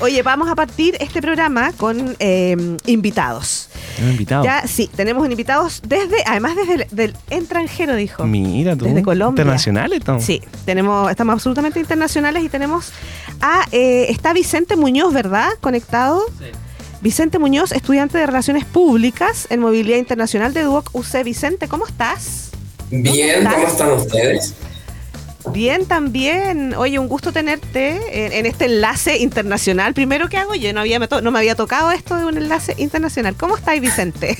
Oye, vamos a partir este programa con eh, invitados. invitados? Ya, sí, tenemos invitados desde, además desde el del extranjero, dijo. Mira tú. Desde Colombia. ¿Internacionales, Tom? Sí, tenemos, estamos absolutamente internacionales y tenemos a, eh, está Vicente Muñoz, ¿verdad? Conectado. Sí. Vicente Muñoz, estudiante de Relaciones Públicas en Movilidad Internacional de Duoc UC. Vicente, ¿cómo estás? Bien, ¿cómo están ustedes? Bien, también. Oye, un gusto tenerte en, en, este enlace internacional. Primero que hago, yo no, había, no me había tocado esto de un enlace internacional. ¿Cómo estáis, Vicente?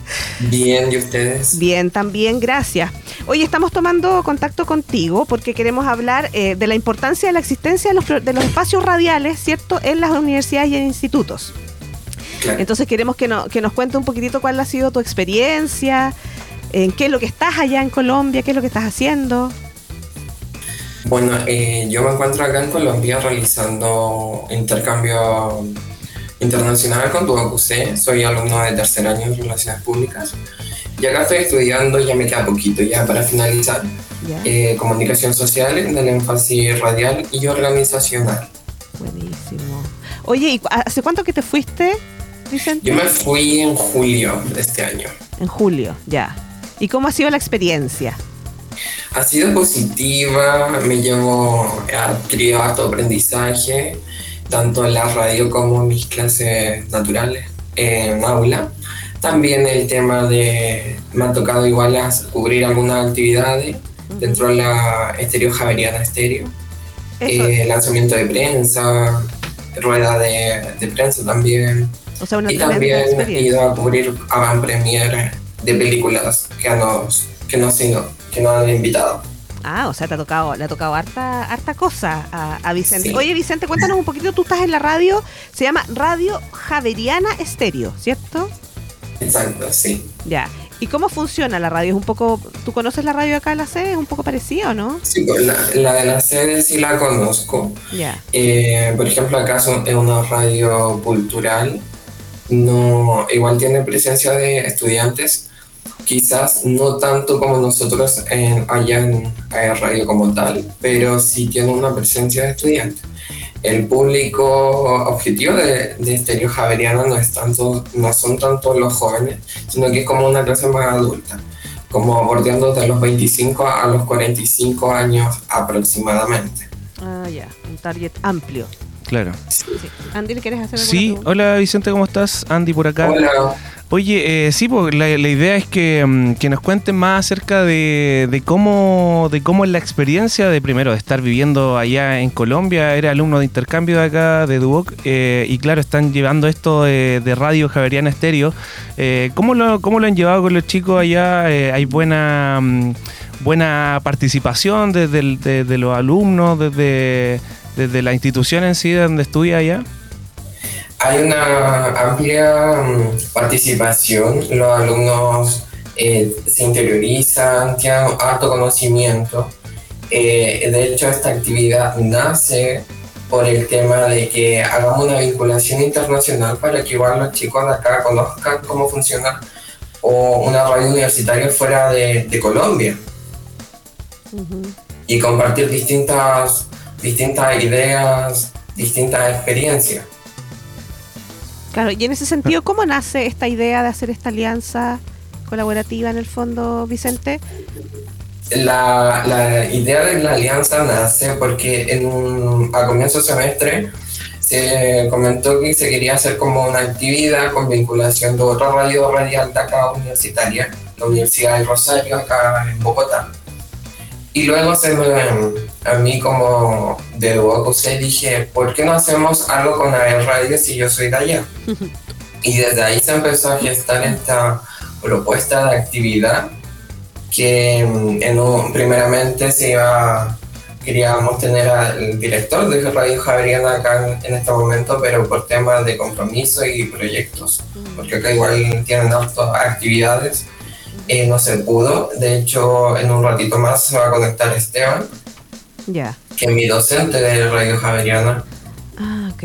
Bien, ¿y ustedes? Bien, también, gracias. Oye, estamos tomando contacto contigo porque queremos hablar eh, de la importancia de la existencia de los, de los espacios radiales, ¿cierto?, en las universidades y en institutos. Claro. Entonces queremos que, no, que nos cuente un poquitito cuál ha sido tu experiencia, en qué es lo que estás allá en Colombia, qué es lo que estás haciendo. Bueno, eh, yo me encuentro acá en Colombia realizando intercambio internacional con UC. Soy alumno de tercer año en Relaciones Públicas. Y acá estoy estudiando, ya me queda poquito ya para finalizar, eh, comunicación social en el énfasis radial y organizacional. Buenísimo. Oye, ¿y hace cuánto que te fuiste, Vicente? Yo me fui en julio de este año. En julio, ya. ¿Y cómo ha sido la experiencia? Ha sido positiva, me llevo adquirido harto aprendizaje, tanto en la radio como en mis clases naturales en aula. También el tema de, me ha tocado igual a cubrir algunas actividades dentro de la Estéreo Javeriana Estéreo, eh, lanzamiento de prensa, rueda de, de prensa también. O sea, una y también he ido a cubrir avant premiere de películas que nos, que nos, que nos han invitado. Ah, o sea, te ha tocado, le ha tocado harta, harta cosa a, a Vicente. Sí. Oye, Vicente, cuéntanos un poquito, tú estás en la radio, se llama Radio Javeriana Estéreo, ¿cierto? Exacto, sí. Ya. ¿Y cómo funciona la radio? ¿Es un poco, tú conoces la radio acá en la sede? ¿Es un poco parecida o no? Sí, la, la de la sede sí la conozco. Ya. Eh, por ejemplo, acá es una radio cultural. No, igual tiene presencia de estudiantes, quizás no tanto como nosotros en, allá en, en radio como tal, pero sí tiene una presencia de estudiantes. El público objetivo de, de Estéreo Javeriana no, es tanto, no son tanto los jóvenes, sino que es como una clase más adulta, como bordeando de los 25 a los 45 años aproximadamente. Ah, ya, un target amplio. Claro. Sí. Andy, ¿quieres hacer alguna Sí, pregunta? hola Vicente, ¿cómo estás? Andy por acá. Hola. Oye, eh, sí, pues, la, idea es que, um, que, nos cuenten más acerca de, de, cómo, de cómo es la experiencia de primero de estar viviendo allá en Colombia. Era alumno de intercambio de acá, de Duoc, eh, y claro, están llevando esto de, Radio Javeriana Estéreo. Eh, ¿cómo, lo, ¿Cómo lo han llevado con los chicos allá? ¿Hay buena, um, buena participación desde de, los alumnos, desde, desde la institución en sí donde estudia allá? Hay una amplia um, participación, los alumnos eh, se interiorizan, tienen alto conocimiento. Eh, de hecho, esta actividad nace por el tema de que hagamos una vinculación internacional para que igual los chicos de acá conozcan cómo funciona o una radio universitaria fuera de, de Colombia. Uh -huh. Y compartir distintas, distintas ideas, distintas experiencias. Claro, y en ese sentido, ¿cómo nace esta idea de hacer esta alianza colaborativa en el fondo, Vicente? La, idea de la alianza nace porque en a comienzo de semestre se comentó que se quería hacer como una actividad con vinculación de otra radio radial de acá universitaria, la Universidad de Rosario, acá en Bogotá. Y luego se me, a mí como de se dije, ¿por qué no hacemos algo con la radio si yo soy de allá? y desde ahí se empezó a gestar esta propuesta de actividad que en un, primeramente se iba, queríamos tener al director de Radio Javeriana acá en, en este momento, pero por temas de compromiso y proyectos, porque acá igual tienen hartas actividades eh, no se pudo. De hecho, en un ratito más se va a conectar Esteban, yeah. que es mi docente de Radio Javeriana. Ah, ok.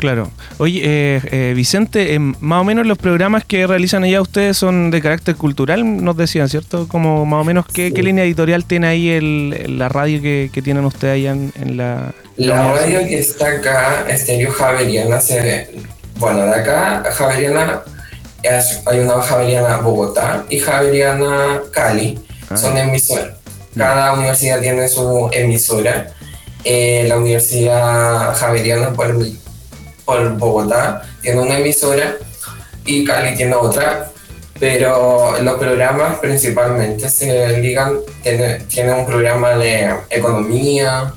Claro. Oye, eh, eh, Vicente, em, más o menos los programas que realizan allá ustedes son de carácter cultural, nos decían, ¿cierto? Como más o menos, ¿qué, línea editorial tiene ahí el, la radio que, tienen ustedes allá en, la... La radio que está acá, Estéreo Javeriana, se, bueno, de acá, Javeriana, hay una Javeriana Bogotá y Javeriana Cali, ah. son emisoras. Cada universidad tiene su emisora. Eh, la Universidad Javeriana, por por Bogotá, tiene una emisora y Cali tiene otra, pero los programas principalmente se ligan, tiene, tiene un programa de economía,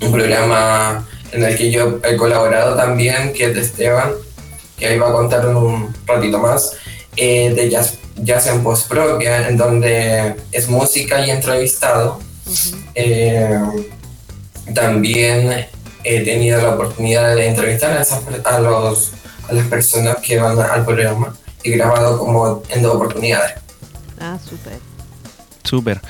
un programa en el que yo he colaborado también, que es de Esteban, que ahí va a contar en un ratito más, eh, de jazz, jazz en Post Propia, en donde es música y entrevistado. Eh, también he tenido la oportunidad de entrevistar a, a, los, a las personas que van al programa y grabado como en dos oportunidades. Ah, súper. Súper.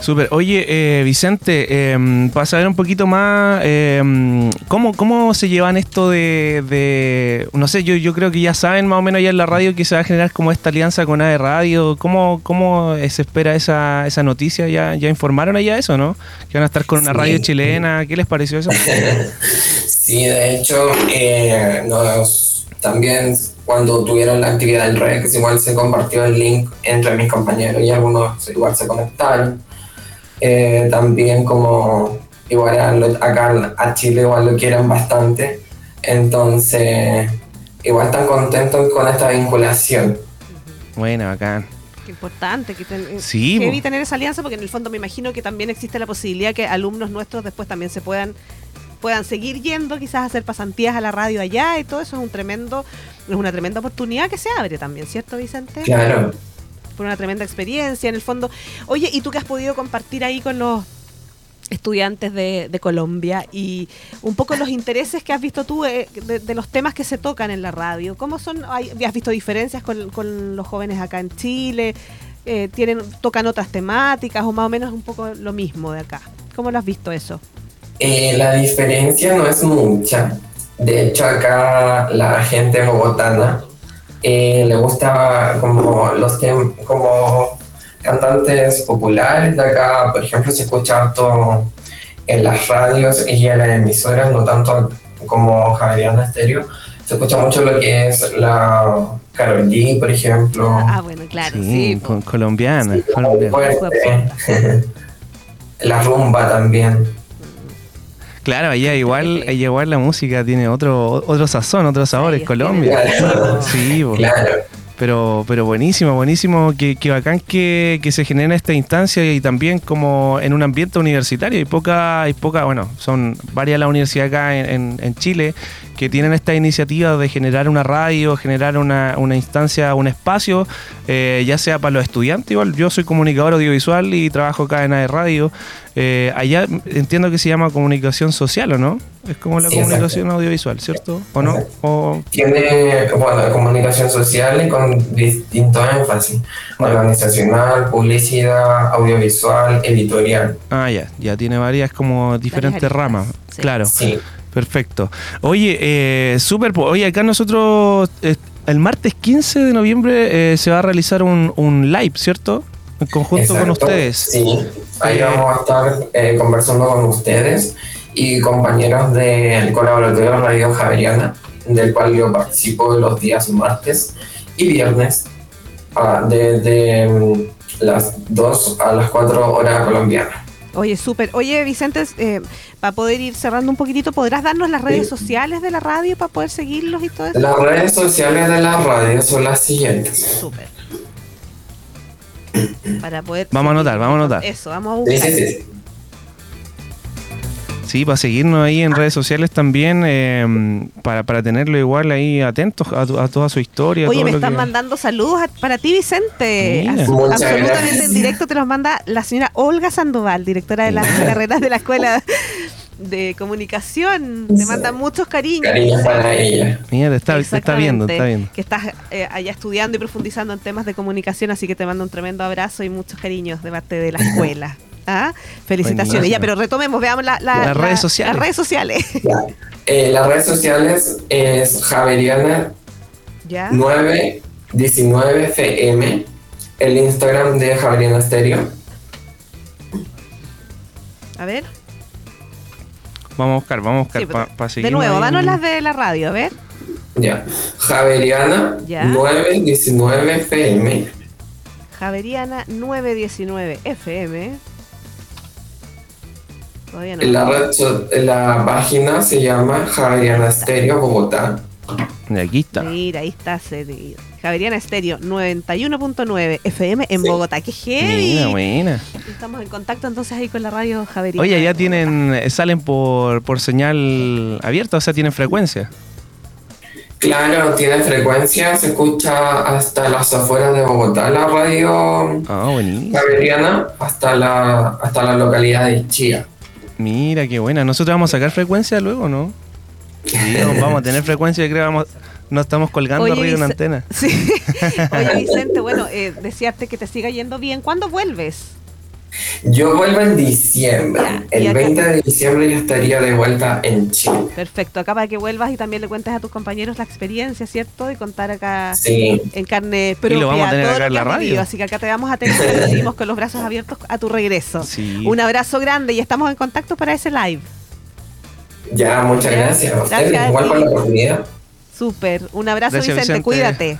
Súper. Oye, eh, Vicente, em, para saber un poquito más, em, ¿cómo, ¿cómo se llevan esto de, no sé, yo, yo creo que ya saben más o menos ya en la radio que se va a generar como esta alianza con AE Radio. ¿Cómo, cómo se espera esa, esa noticia? ¿Ya, ¿Ya informaron allá eso, no? Que van a estar con una radio chilena. ¿Qué les pareció eso? sí, de hecho, eh, nos, también cuando tuvieron la actividad del REC, igual se compartió el link entre mis compañeros y algunos igual se conectaron. Eh, también como igual acá a Chile igual lo quieren bastante, entonces igual están contentos con esta vinculación. Bueno, bacán. Qué importante que, ten, sí, tener esa alianza porque en el fondo me imagino que también existe la posibilidad que alumnos nuestros después también se puedan puedan seguir yendo, quizás hacer pasantías a la radio allá y todo eso es un tremendo es una tremenda oportunidad que se abre también, ¿cierto, Vicente? Claro por una tremenda experiencia en el fondo. Oye, ¿y tú qué has podido compartir ahí con los estudiantes de, Colombia y un poco los intereses que has visto tú eh, de, los temas que se tocan en la radio. ¿Cómo son? ¿Has visto diferencias con, los jóvenes acá en Chile? Eh, tienen ¿Tocan otras temáticas o más o menos un poco lo mismo de acá? ¿Cómo lo has visto eso? Eh, la diferencia no es mucha. De hecho, acá la gente bogotana eh, le gusta como los como cantantes populares de acá, por ejemplo, se escucha harto en las radios y en las emisoras, no tanto como Javeriana Estéreo, se escucha mucho lo que es la Carol G, por ejemplo. Ah, bueno, claro, sí. colombiana. la rumba también. Claro, allá igual, igual la música tiene otro, otro sazón, otros sabores, Colombia. Sí, claro. Pero, pero buenísimo, buenísimo, que, que bacán que, se genera esta instancia y también como en un ambiente universitario. Hay poca, hay poca, bueno, son varias las universidades acá en, en Chile que tienen esta iniciativa de generar una radio, generar una, una instancia, un espacio, eh, ya sea para los estudiantes, igual yo soy comunicador audiovisual y trabajo acá en AE Radio. Eh, allá entiendo que se llama comunicación social, ¿o no? Es como la comunicación audiovisual, ¿cierto? ¿O no? Tiene, bueno, comunicación social y con distinto énfasis. Organizacional, publicidad, audiovisual, editorial. Ah, ya, ya tiene varias como diferentes ramas. Claro. Sí. Perfecto. Oye, eh, súper. Oye, acá nosotros eh, el martes 15 de noviembre eh, se va a realizar un, un live, ¿cierto? En conjunto con ustedes. Sí, ahí vamos a estar eh, conversando con ustedes y compañeros del colaboratorio Radio Javeriana, del cual yo participo los días martes y viernes, ah, desde mm, las 2 a las 4 horas colombianas. Oye, súper. Oye, Vicente, eh, para poder ir cerrando un poquitito, ¿podrás darnos las redes sociales de la radio para poder seguirlos y todo eso? Las redes sociales de la radio son las siguientes. Súper. Para poder. Vamos a anotar, vamos a anotar. Eso, vamos a buscar. Sí, para seguirnos ahí en redes sociales también, em, para, para tenerlo igual ahí atentos a, toda su historia. Oye, me están mandando saludos para ti, Vicente. Absolutamente en directo te los manda la señora Olga Sandoval, directora de las carreras de la Escuela de Comunicación. Te manda muchos cariños. Cariños para ella. Mira, está, está viendo, está viendo. Que estás eh, allá estudiando y profundizando en temas de comunicación, así que te mando un tremendo abrazo y muchos cariños de parte de la escuela. ¿Ah? Felicitaciones. Ya, pero retomemos, veamos la, las redes sociales. Las redes sociales. Eh, las redes sociales es Javeriana 919FM, el Instagram de Javeriana Stereo. A ver. Vamos a buscar, vamos a buscar para pa seguir. De nuevo, danos las de la radio, a ver. Ya. Javeriana 919 FM. Javeriana 919 FM. Todavía no. La, la página se llama Javeriana Stereo Bogotá. Y aquí está. Mira, ahí está Javeriana Estéreo 91.9 FM en Bogotá. ¡Qué heavy! buena. Estamos en contacto entonces ahí con la radio Javeriana. Oye, ya tienen, salen por, por señal abierta, o sea, tienen frecuencia. Claro, tiene frecuencia, se escucha hasta las afueras de Bogotá, la radio ah, Javeriana, hasta la, hasta la localidad de Chía. Mira, qué buena. ¿Nosotros vamos a sacar frecuencia luego, no? vamos a tener frecuencia, creo vamos, no estamos colgando arriba de una antena. Sí. Oye, Vicente, bueno, eh, desearte que te siga yendo bien. ¿Cuándo vuelves? Yo vuelvo en diciembre. el 20 de diciembre ya estaría de vuelta en Chile. Perfecto. Acá para que vuelvas y también le cuentes a tus compañeros la experiencia, ¿cierto? Y contar acá en carne propia y lo vamos a tener acá en la radio. Así que acá te vamos a tener y seguimos con los brazos abiertos a tu regreso. Un abrazo grande y estamos en contacto para ese live. Ya, muchas gracias. A ustedes, igual por la oportunidad. Súper. Un abrazo, Vicente. Cuídate.